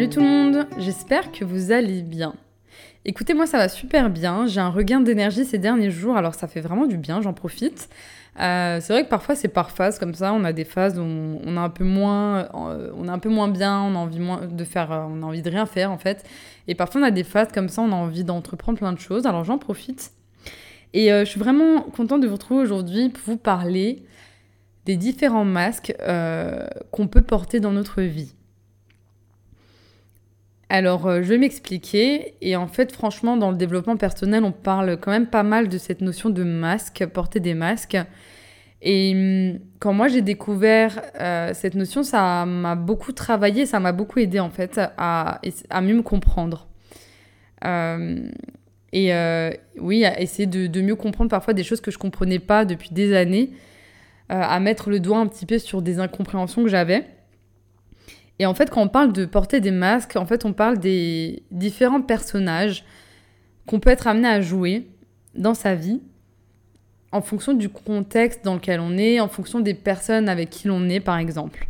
Salut tout le monde, j'espère que vous allez bien. Écoutez, moi ça va super bien, j'ai un regain d'énergie ces derniers jours, alors ça fait vraiment du bien, j'en profite. Euh, c'est vrai que parfois c'est par phase comme ça, on a des phases où on, a un peu moins, euh, on a un peu moins bien, on a envie de faire, euh, on a envie de rien faire en fait. Et parfois on a des phases comme ça, on a envie d'entreprendre plein de choses, alors j'en profite. Et je suis vraiment contente de vous retrouver aujourd'hui pour vous parler des différents masques qu'on peut porter dans notre vie. Alors, euh, je vais m'expliquer. Et en fait, franchement, dans le développement personnel, on parle quand même pas mal de cette notion de masque, porter des masques. Et hum, quand moi j'ai découvert euh, cette notion, ça m'a beaucoup travaillé, ça m'a beaucoup aidé en fait à, mieux me comprendre. Euh, et oui, à essayer de, de, mieux comprendre parfois des choses que je comprenais pas depuis des années, à mettre le doigt un petit peu sur des incompréhensions que j'avais. Et en fait, quand on parle de porter des masques, en fait, on parle des différents personnages qu'on peut être amené à jouer dans sa vie en fonction du contexte dans lequel on est, en fonction des personnes avec qui l'on est, par exemple.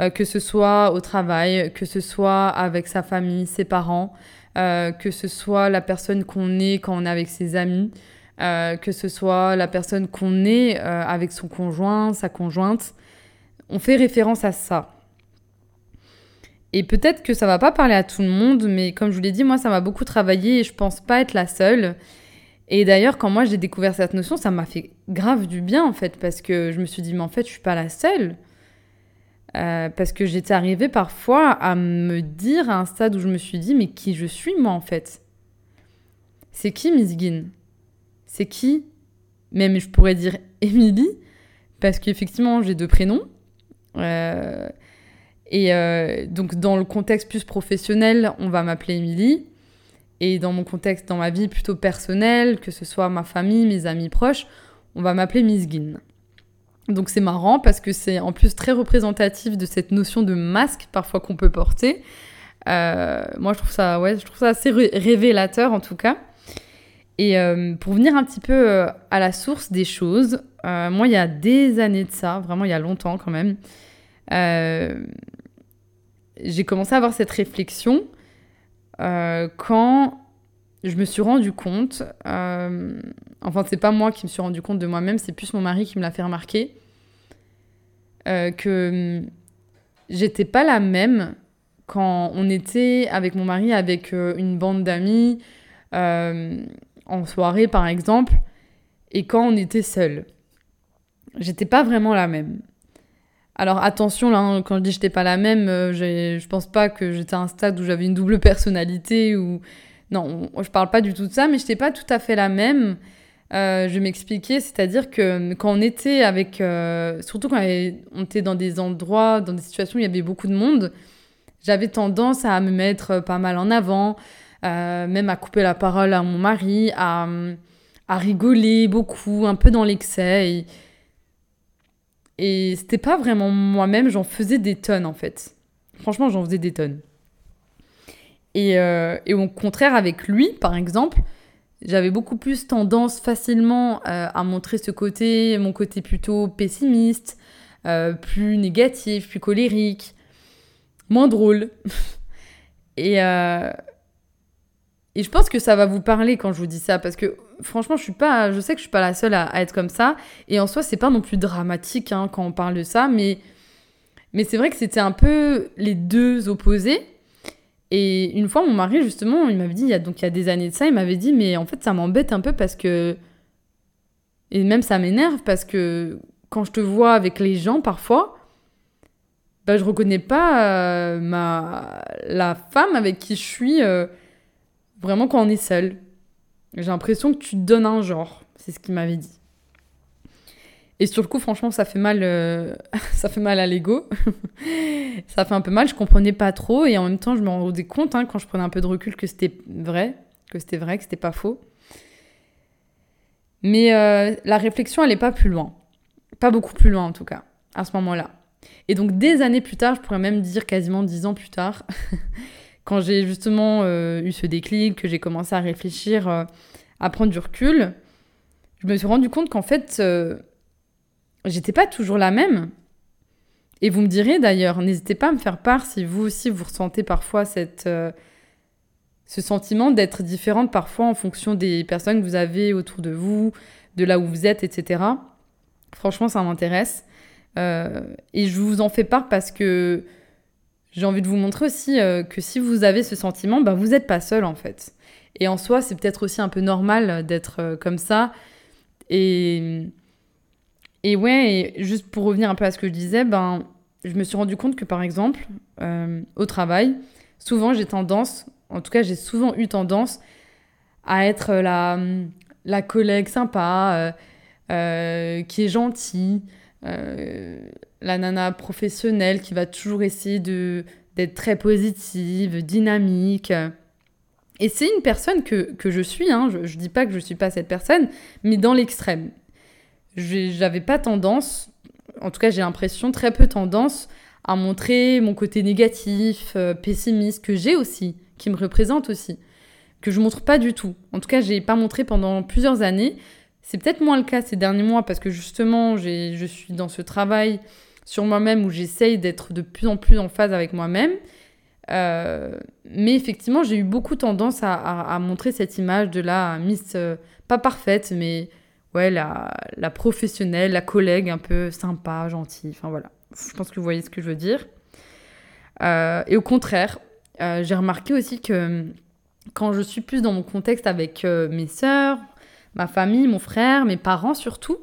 Euh, que ce soit au travail, que ce soit avec sa famille, ses parents, euh, que ce soit la personne qu'on est quand on est avec ses amis, euh, que ce soit la personne qu'on est avec son conjoint, sa conjointe. On fait référence à ça. Et peut-être que ça va pas parler à tout le monde, mais comme je vous l'ai dit, moi, ça m'a beaucoup travaillé et je pense pas être la seule. Et d'ailleurs, quand moi j'ai découvert cette notion, ça m'a fait grave du bien en fait, parce que je me suis dit, mais en fait, je suis pas la seule. Euh, parce que j'étais arrivée parfois à me dire à un stade où je me suis dit, mais qui je suis moi en fait? C'est qui Miss Guin? C'est qui? Même je pourrais dire Émilie, parce qu'effectivement j'ai deux prénoms. Euh, et euh, donc, dans le contexte plus professionnel, on va m'appeler Émilie. Et dans mon contexte, dans ma vie plutôt personnelle, que ce soit ma famille, mes amis proches, on va m'appeler Miss Guin. Donc c'est marrant parce que c'est en plus très représentatif de cette notion de masque parfois qu'on peut porter. Euh, moi je trouve ça, ouais, je trouve ça assez révélateur en tout cas. Et euh, pour venir un petit peu à la source des choses, moi il y a des années de ça, vraiment il y a longtemps quand même, j'ai commencé à avoir cette réflexion euh, quand je me suis rendu compte, euh, enfin c'est pas moi qui me suis rendu compte de moi-même, c'est plus mon mari qui me l'a fait remarquer, euh, que hum, j'étais pas la même quand on était avec mon mari avec une bande d'amis en soirée par exemple, et quand on était seul. J'étais pas vraiment la même. Alors attention, hein, quand je dis j'étais pas la même, euh, je pense pas que j'étais à un stade où j'avais une double personnalité ou... Non, je parle pas du tout de ça, mais j'étais pas tout à fait la même. Euh, je m'expliquais, c'est-à-dire que quand on était avec... Euh, surtout quand on était dans des endroits, dans des situations où il y avait beaucoup de monde, j'avais tendance à me mettre pas mal en avant, même à couper la parole à mon mari, à, à rigoler beaucoup, un peu dans l'excès. Et c'était pas vraiment moi-même, j'en faisais des tonnes en fait. Franchement, j'en faisais des tonnes. Et, euh, et, au contraire, avec lui, par exemple, j'avais beaucoup plus tendance facilement euh, à montrer ce côté, mon côté plutôt pessimiste, euh, plus négatif, plus colérique, moins drôle. et, et je pense que ça va vous parler quand je vous dis ça, parce que franchement, je suis pas, je sais que je suis pas la seule à, être comme ça. Et en soi, c'est pas non plus dramatique hein, quand on parle de ça, mais, mais c'est vrai que c'était un peu les deux opposés. Et une fois, mon mari, justement, il m'avait dit, il y a, donc il y a des années de ça, il m'avait dit, mais en fait, ça m'embête un peu parce que. Et même ça m'énerve parce que quand je te vois avec les gens, parfois, bah, je reconnais pas euh, ma... la femme avec qui je suis. Euh, Vraiment quand on est seul. J'ai l'impression que tu te donnes un genre. C'est ce qu'il m'avait dit. Et sur le coup, franchement, ça fait mal, euh, ça fait mal à l'ego. ça fait un peu mal. Je comprenais pas trop et en même temps, je me rendais compte hein, quand je prenais un peu de recul que c'était vrai, que c'était vrai, que c'était pas faux. Mais euh, la réflexion, elle est pas plus loin, pas beaucoup plus loin en tout cas, à ce moment-là. Et donc des années plus tard, je pourrais même dire quasiment dix ans plus tard, quand j'ai justement euh, eu ce déclic, que j'ai commencé à réfléchir, euh, à prendre du recul, je me suis rendu compte qu'en fait, euh, j'étais pas toujours la même. Et vous me direz d'ailleurs, n'hésitez pas à me faire part si vous aussi vous ressentez parfois cette, ce sentiment d'être différente parfois en fonction des personnes que vous avez autour de vous, de là où vous êtes, etc. Franchement, ça m'intéresse. Et je vous en fais part parce que j'ai envie de vous montrer aussi euh, que si vous avez ce sentiment, bah, vous n'êtes pas seul en fait. Et en soi, c'est peut-être aussi un peu normal d'être comme ça. Et et ouais, et juste pour revenir un peu à ce que je disais, ben, je me suis rendu compte que par exemple, euh, au travail, souvent j'ai tendance, en tout cas j'ai souvent eu tendance à être la, la collègue sympa, euh, euh, qui est gentille, la nana professionnelle qui va toujours essayer de d'être très positive, dynamique. Et c'est une personne que, que je suis, hein, je ne dis pas que je ne suis pas cette personne, mais dans l'extrême j'avais pas tendance, en tout cas j'ai l'impression, très peu tendance à montrer mon côté négatif, euh, pessimiste, que j'ai aussi, qui me représente aussi, que je montre pas du tout. En tout cas, j'ai pas montré pendant plusieurs années. C'est peut-être moins le cas ces derniers mois parce que justement, je suis dans ce travail sur moi-même où j'essaye d'être de plus en plus en phase avec moi-même. Euh, mais effectivement, j'ai eu beaucoup tendance à, montrer cette image de la Miss, euh, pas parfaite, mais ouais, la, la professionnelle, la collègue un peu sympa, gentille. Enfin voilà, je pense que vous voyez ce que je veux dire. Euh, et au contraire, j'ai remarqué aussi que quand je suis plus dans mon contexte avec mes sœurs, ma famille, mon frère, mes parents surtout,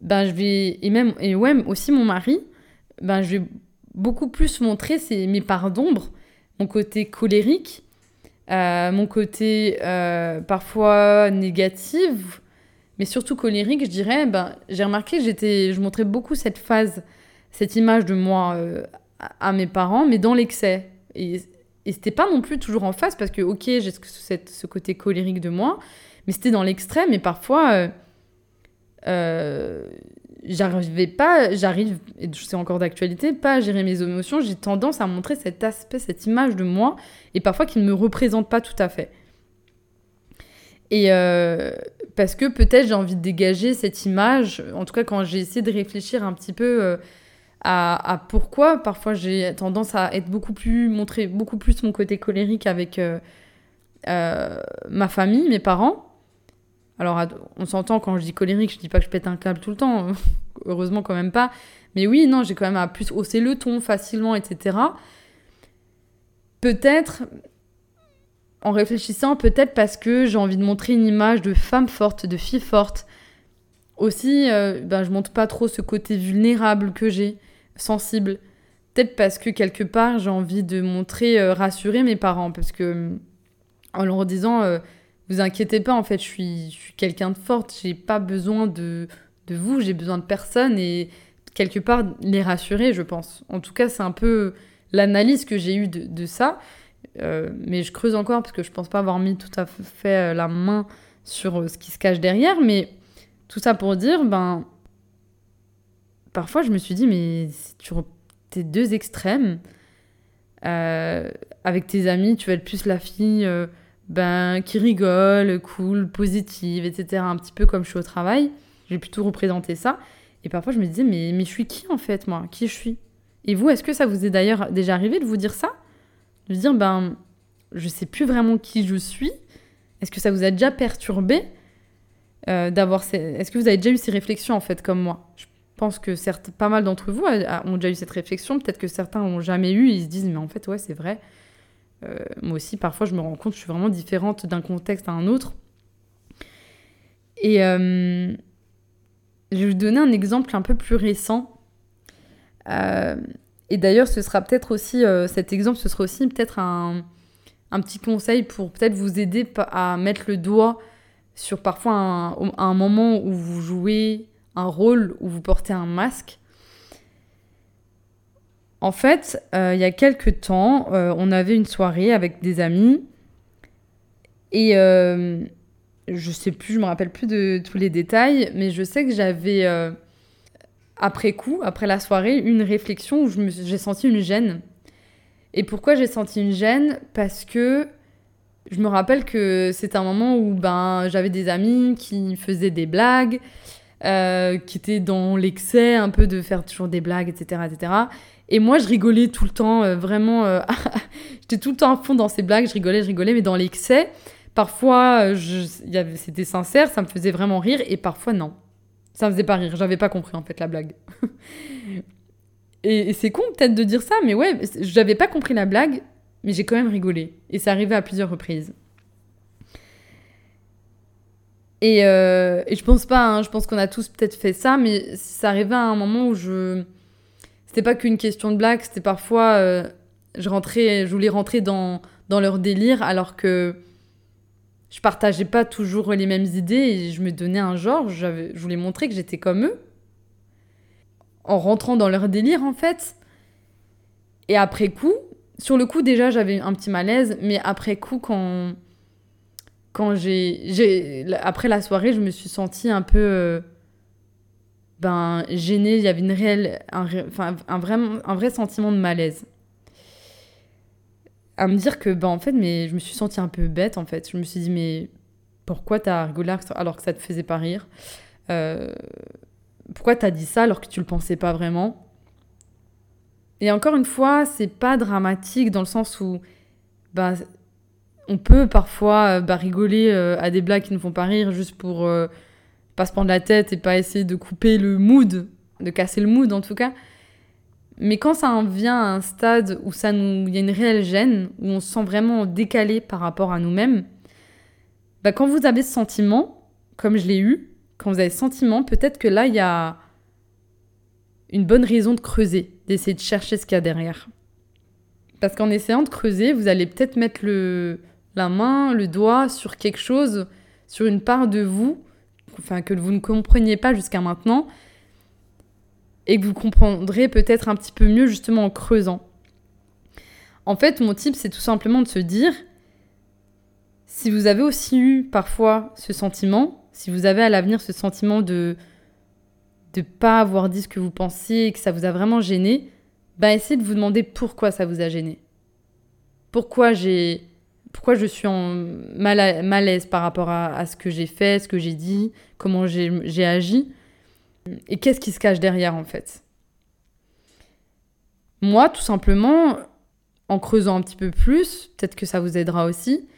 ben je vais et même et ouais aussi mon mari, ben je vais beaucoup plus montrer c'est mes parts d'ombre, mon côté colérique, mon côté parfois négatif mais surtout colérique, je dirais, ben, j'ai remarqué j'étais, je montrais beaucoup cette phase, cette image de moi euh, à mes parents, mais dans l'excès. Et, et c'était pas non plus toujours en face, parce que, ok, j'ai ce côté colérique de moi, mais c'était dans l'extrême, et parfois, euh, euh, j'arrivais pas, j'arrive, et c'est encore d'actualité, pas à gérer mes émotions, j'ai tendance à montrer cet aspect, cette image de moi, et parfois qui ne me représente pas tout à fait. Et euh, parce que peut-être j'ai envie de dégager cette image, en tout cas quand j'ai essayé de réfléchir un petit peu à, pourquoi parfois j'ai tendance à être beaucoup plus, montrer beaucoup plus mon côté colérique avec ma famille, mes parents. Alors on s'entend quand je dis colérique, je dis pas que je pète un câble tout le temps, heureusement quand même pas. Mais oui, non, j'ai quand même à plus hausser le ton facilement, etc. Peut-être en réfléchissant peut-être parce que j'ai envie de montrer une image de femme forte, de fille forte. Aussi, euh, ben, je montre pas trop ce côté vulnérable que j'ai, sensible. Peut-être parce que quelque part, j'ai envie de montrer, euh, rassurer mes parents, parce que en leur disant, euh, vous inquiétez pas, en fait, je suis, je quelqu'un de forte, j'ai pas besoin de, de vous, j'ai besoin de personne, et quelque part, les rassurer, je pense. En tout cas, c'est un peu l'analyse que j'ai eue de, de ça. Euh, mais je creuse encore parce que je pense pas avoir mis tout à fait euh, la main sur euh, ce qui se cache derrière. Mais tout ça pour dire, ben, parfois je me suis dit, mais tu tes deux extrêmes. avec tes amis, tu vas être plus la fille ben, qui rigole, cool, positive, etc. Un petit peu comme je suis au travail. J'ai plutôt représenté ça. Et parfois je me disais, mais, mais je suis qui en fait, moi? Qui je suis? Et vous, est-ce que ça vous est d'ailleurs déjà arrivé de vous dire ça? De dire, ben, je sais plus vraiment qui je suis? Est-ce que ça vous a déjà perturbé? Euh, d'avoir Est-ce que vous avez déjà eu ces réflexions, en fait, comme moi? Je pense que certes, pas mal d'entre vous ont déjà eu cette réflexion. Peut-être que certains n'ont jamais eu. Ils se disent, mais en fait, ouais, c'est vrai. Euh, moi aussi, parfois, je me rends compte que je suis vraiment différente d'un contexte à un autre. Et euh, je vais vous donner un exemple un peu plus récent. Euh, et d'ailleurs, ce sera peut-être aussi, cet exemple, ce sera aussi peut-être un, petit conseil pour peut-être vous aider à mettre le doigt sur parfois un, moment où vous jouez un rôle, où vous portez un masque. En fait, euh, il y a quelques temps, euh, on avait une soirée avec des amis et je sais plus, je me rappelle plus de tous les détails, mais je sais que j'avais après coup, après la soirée, une réflexion où j'ai senti une gêne. Et pourquoi j'ai senti une gêne? Parce que je me rappelle que c'était un moment où ben, j'avais des amis qui faisaient des blagues, euh, qui était dans l'excès un peu de faire toujours des blagues, etc. etc. Et moi, je rigolais tout le temps, euh, vraiment. euh, J'étais tout le temps à fond dans ces blagues, je rigolais, je rigolais, mais dans l'excès, parfois, c'était sincère, ça me faisait vraiment rire, et parfois, non. Ça me faisait pas rire, j'avais pas compris en fait la blague. et et c'est con peut-être de dire ça, mais ouais, j'avais pas compris la blague, mais j'ai quand même rigolé. Et ça arrivait à plusieurs reprises. Et, euh, et je pense pas, hein, je pense qu'on a tous peut-être fait ça, mais ça arrivait à un moment où je. C'était pas qu'une question de blague, c'était parfois. euh, je rentrais, je voulais rentrer dans, dans leur délire alors que je partageais pas toujours les mêmes idées et je me donnais un genre, je voulais montrer que j'étais comme eux. En rentrant dans leur délire en fait. Et après coup, sur le coup déjà j'avais un petit malaise, mais après coup quand quand j'ai, après la soirée, je me suis sentie un peu euh, ben gênée, il y avait une réelle un, un, vrai, un vrai sentiment de malaise. À me dire que ben en fait mais je me suis sentie un peu bête en fait. Je me suis dit mais pourquoi t'as rigolé alors que ça te faisait pas rire? Euh, Pourquoi t'as dit ça alors que tu le pensais pas vraiment? Et encore une fois, c'est pas dramatique dans le sens où bah, on peut parfois euh, bah, rigoler euh, à des blagues qui ne font pas rire juste pour euh, pas se prendre la tête et pas essayer de couper le mood, de casser le mood en tout cas. Mais quand ça en vient à un stade où ça nous, il y a une réelle gêne, où on se sent vraiment décalé par rapport à nous-mêmes, bah, quand vous avez ce sentiment, comme je l'ai eu, quand vous avez ce sentiment, peut-être que là il y a une bonne raison de creuser, d'essayer de chercher ce qu'il y a derrière. Parce qu'en essayant de creuser, vous allez peut-être mettre le, la main, le doigt sur quelque chose, sur une part de vous, enfin que vous ne compreniez pas jusqu'à maintenant, et que vous comprendrez peut-être un petit peu mieux justement en creusant. En fait, mon type, c'est tout simplement de se dire, si vous avez aussi eu parfois ce sentiment, si vous avez à l'avenir ce sentiment de de pas avoir dit ce que vous pensiez que ça vous a vraiment gêné, bah essayez de vous demander pourquoi ça vous a gêné. Pourquoi j'ai pourquoi je suis en mala- malaise par rapport à, à ce que j'ai fait, ce que j'ai dit, comment j'ai j'ai agi et qu'est-ce qui se cache derrière en fait? Moi, tout simplement, en creusant un petit peu plus, peut-être que ça vous aidera aussi.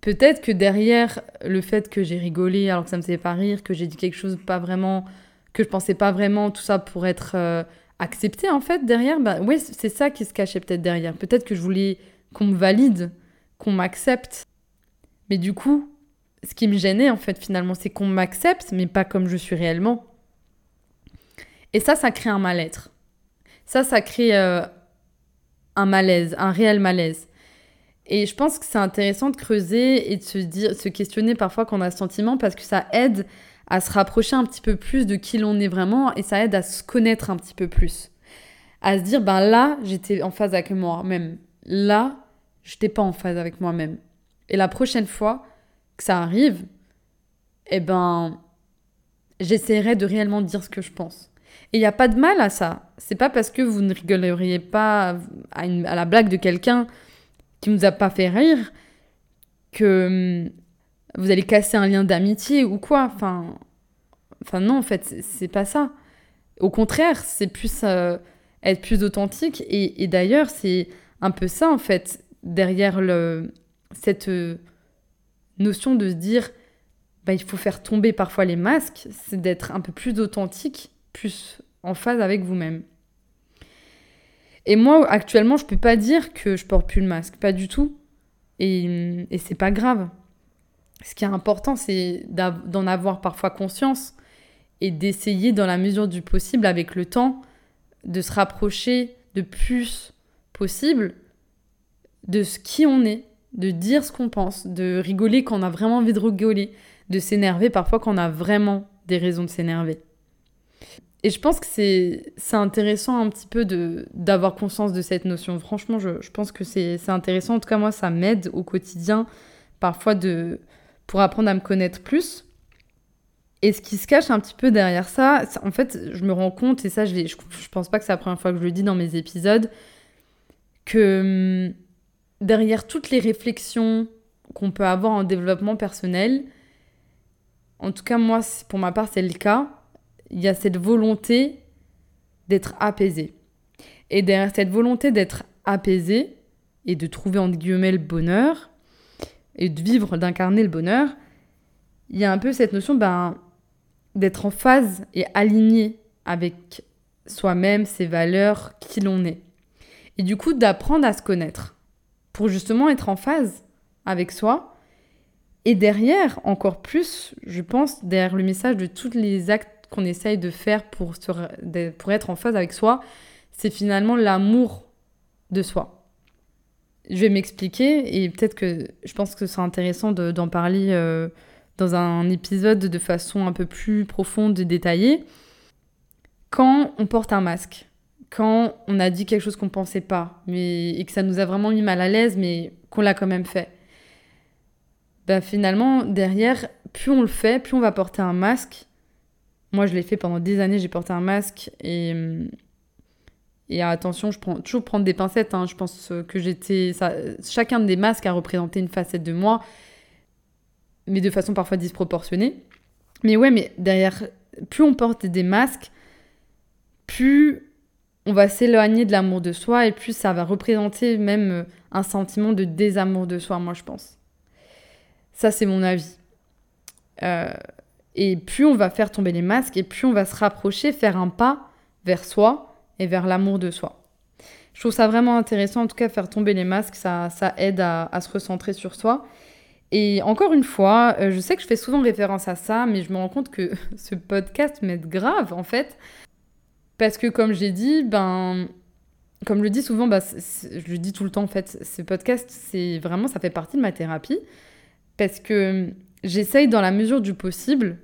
Peut-être que derrière le fait que j'ai rigolé alors que ça me faisait pas rire, que j'ai dit quelque chose pas vraiment, que je pensais pas vraiment, tout ça pour être euh, accepté en fait derrière, bah ouais, c'est ça qui se cachait peut-être derrière. Peut-être que je voulais qu'on me valide, qu'on m'accepte. Mais du coup, ce qui me gênait en fait finalement, c'est qu'on m'accepte, mais pas comme je suis réellement. Et ça, ça crée un mal-être. Ça, ça crée euh, un malaise, un réel malaise. Et je pense que c'est intéressant de creuser et de se dire, se questionner parfois quand on a ce sentiment parce que ça aide à se rapprocher un petit peu plus de qui l'on est vraiment et ça aide à se connaître un petit peu plus. À se dire, ben là, j'étais en phase avec moi-même. Là, j'étais pas en phase avec moi-même. Et la prochaine fois que ça arrive, eh ben, j'essaierai de réellement dire ce que je pense. Et il n'y a pas de mal à ça. C'est pas parce que vous ne rigoleriez pas à, une- à la blague de quelqu'un qui nous a pas fait rire que hum, vous allez casser un lien d'amitié ou quoi. Enfin, enfin non, en fait, c'est- pas ça. Au contraire, c'est plus euh, être plus authentique. Et d'ailleurs, c'est un peu ça, en fait, derrière cette euh, notion de se dire, bah, il faut faire tomber parfois les masques, c'est d'être un peu plus authentique, plus en phase avec vous-même. Et moi, actuellement, je peux pas dire que je porte plus le masque, pas du tout. Et, et c'est pas grave. Ce qui est important, c'est d'en avoir parfois conscience et d'essayer, dans la mesure du possible, avec le temps, de se rapprocher de plus possible de ce qui on est, de dire ce qu'on pense, de rigoler quand on a vraiment envie de rigoler, de s'énerver parfois quand on a vraiment des raisons de s'énerver. Et je pense que c'est intéressant un petit peu d'avoir conscience de cette notion. Franchement, je, je pense que c'est intéressant. En tout cas, moi, ça m'aide au quotidien, parfois, de, pour apprendre à me connaître plus. Et ce qui se cache un petit peu derrière ça, en fait, je me rends compte, et ça, je, je, je pense pas que c'est la première fois que je le dis dans mes épisodes, que hum, derrière toutes les réflexions qu'on peut avoir en développement personnel, en tout cas moi, pour ma part, c'est le cas, il y a cette volonté d'être apaisé. Et derrière cette volonté d'être apaisé et de trouver entre guillemets le bonheur et de vivre, d'incarner le bonheur, il y a un peu cette notion ben, d'être en phase et aligné avec soi-même, ses valeurs, qui l'on est. Et du coup, d'apprendre à se connaître pour justement être en phase avec soi. Et derrière, encore plus, je pense, derrière le message de tous les actes qu'on essaye de faire pour, être en phase avec soi, c'est finalement l'amour de soi. Je vais m'expliquer et peut-être que je pense que c'est intéressant d'en parler euh, dans un épisode de façon un peu plus profonde et détaillée. Quand on porte un masque, quand on a dit quelque chose qu'on pensait pas, mais, et que ça nous a vraiment mis mal à l'aise, mais qu'on l'a quand même fait, bah finalement, derrière, plus on le fait, plus on va porter un masque. Moi, je l'ai fait pendant des années, j'ai porté un masque et. Et attention, je prends toujours prendre des pincettes. Hein. Je pense que j'étais. Chacun des masques a représenté une facette de moi, mais de façon parfois disproportionnée. Mais ouais, mais derrière, plus on porte des masques, plus on va s'éloigner de l'amour de soi et plus ça va représenter même euh, un sentiment de désamour de soi, moi je pense. Ça, c'est mon avis. Euh, et plus on va faire tomber les masques et plus on va se rapprocher, faire un pas vers soi et vers l'amour de soi. Je trouve ça vraiment intéressant, en tout cas, faire tomber les masques, ça, ça aide à, se recentrer sur soi. Et encore une fois, euh, je sais que je fais souvent référence à ça, mais je me rends compte que ce podcast m'aide grave, en fait, parce que comme j'ai dit, ben, comme je le dis souvent, bah, je le dis tout le temps en fait, ce podcast, c'est vraiment, ça fait partie de ma thérapie. Parce que j'essaye dans la mesure du possible,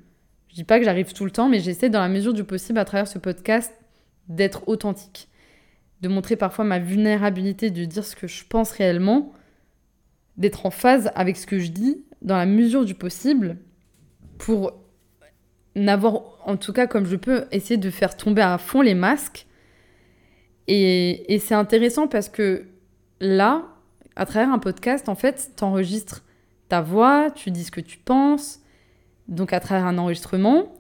je dis pas que j'arrive tout le temps, mais j'essaie dans la mesure du possible à travers ce podcast d'être authentique. De montrer parfois ma vulnérabilité, de dire ce que je pense réellement, d'être en phase avec ce que je dis dans la mesure du possible pour n'avoir, en tout cas comme je peux, essayer de faire tomber à fond les masques. Et, et c'est intéressant parce que là, à travers un podcast, en fait, tu enregistres ta voix, tu dis ce que tu penses, donc à travers un enregistrement,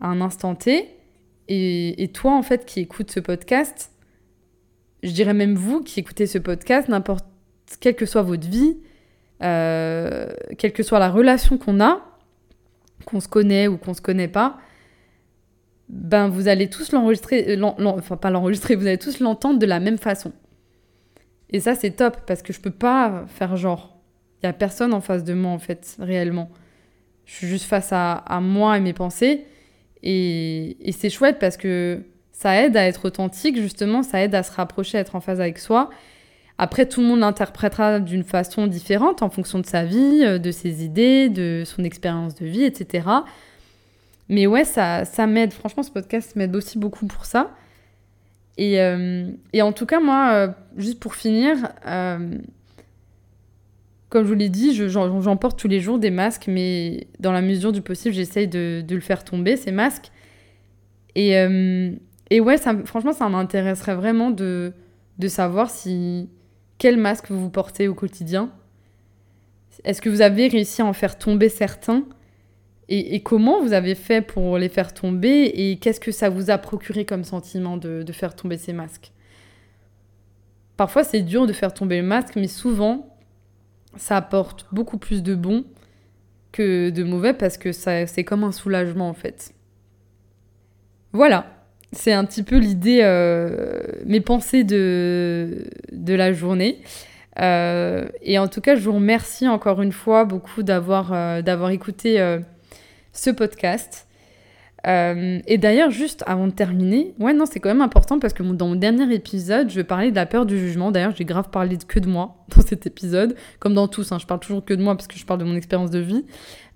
à un instant T. Et, et toi, en fait, qui écoutes ce podcast, je dirais même vous qui écoutez ce podcast, n'importe quelle que soit votre vie, euh, quelle que soit la relation qu'on a, qu'on se connaît ou qu'on se connaît pas, ben vous allez tous l'enregistrer, euh, enfin pas l'enregistrer, vous allez tous l'entendre de la même façon. Et ça c'est top parce que je peux pas faire genre. Il y a personne en face de moi en fait, réellement. Je suis juste face à, moi et mes pensées. Et, et c'est chouette parce que ça aide à être authentique, justement, ça aide à se rapprocher, à être en phase avec soi. Après, tout le monde l'interprétera d'une façon différente en fonction de sa vie, euh, de ses idées, de son expérience de vie, etc. Mais ouais, ça, ça m'aide. Franchement, ce podcast m'aide aussi beaucoup pour ça. Et, euh, et en tout cas, moi, euh, juste pour finir, comme je vous l'ai dit, j'en porte tous les jours des masques, mais dans la mesure du possible, j'essaye de, de, le faire tomber, ces masques. Et, et ouais, franchement, ça m'intéresserait vraiment de, de savoir si quel masque vous portez au quotidien? Est-ce que vous avez réussi à en faire tomber certains? Et, comment vous avez fait pour les faire tomber? Et qu'est-ce que ça vous a procuré comme sentiment de, faire tomber ces masques? Parfois c'est dur de faire tomber le masque, mais souvent ça apporte beaucoup plus de bon que de mauvais parce que c'est comme un soulagement en fait. Voilà, c'est un petit peu l'idée, euh, mes pensées de, la journée. Euh, et en tout cas, je vous remercie encore une fois beaucoup d'avoir euh, d'avoir écouté ce podcast. Et d'ailleurs, juste avant de terminer, ouais, non, c'est quand même important parce que dans mon dernier épisode, je parlais de la peur du jugement. D'ailleurs, j'ai grave parlé que de moi dans cet épisode, comme dans tous. Hein, je parle toujours que de moi parce que je parle de mon expérience de vie.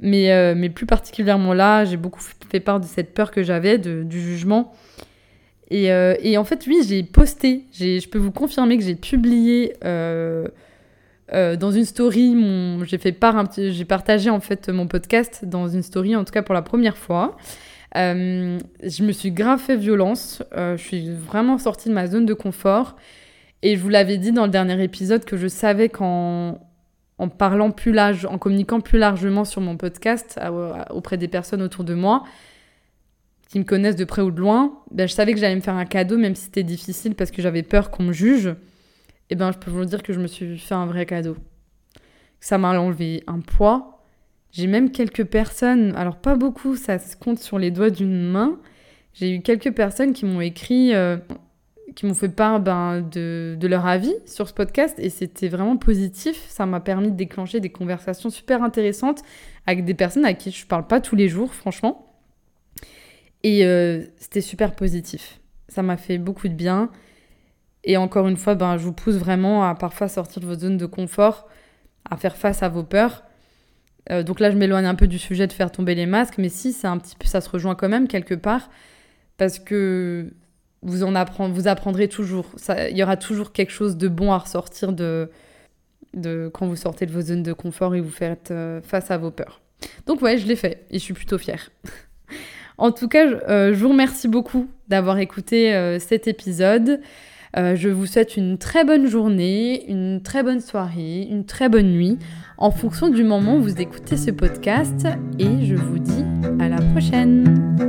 Mais, mais plus particulièrement là, j'ai beaucoup fait part de cette peur que j'avais du jugement euh, et, en fait, oui, j'ai posté, je peux vous confirmer que j'ai publié euh, euh, dans une story, j'ai part, partagé en fait mon podcast dans une story, en tout cas pour la première fois. Je me suis grave fait violence, je suis vraiment sortie de ma zone de confort. Et je vous l'avais dit dans le dernier épisode que je savais qu'en en parlant plus large, en communiquant plus largement sur mon podcast auprès des personnes autour de moi qui me connaissent de près ou de loin, ben, je savais que j'allais me faire un cadeau, même si c'était difficile parce que j'avais peur qu'on me juge. Et ben, je peux vous dire que je me suis fait un vrai cadeau. Ça m'a enlevé un poids. J'ai même quelques personnes, alors pas beaucoup, ça se compte sur les doigts d'une main. J'ai eu quelques personnes qui m'ont écrit, euh, qui m'ont fait part ben, de, de, leur avis sur ce podcast et c'était vraiment positif. Ça m'a permis de déclencher des conversations super intéressantes avec des personnes à qui je parle pas tous les jours, franchement. Et euh, c'était super positif. Ça m'a fait beaucoup de bien. Et encore une fois, ben, je vous pousse vraiment à parfois sortir de votre zone de confort, à faire face à vos peurs. Euh, donc là, je m'éloigne un peu du sujet de faire tomber les masques, mais si, un petit peu, ça se rejoint quand même quelque part, parce que vous en vous apprendrez toujours. Il y aura toujours quelque chose de bon à ressortir de, de quand vous sortez de vos zones de confort et vous faites euh, face à vos peurs. Donc ouais, je l'ai fait et je suis plutôt fière. En tout cas, euh, je vous remercie beaucoup d'avoir écouté cet épisode. Euh, je vous souhaite une très bonne journée, une très bonne soirée, une très bonne nuit, en fonction du moment où vous écoutez ce podcast. Et je vous dis à la prochaine.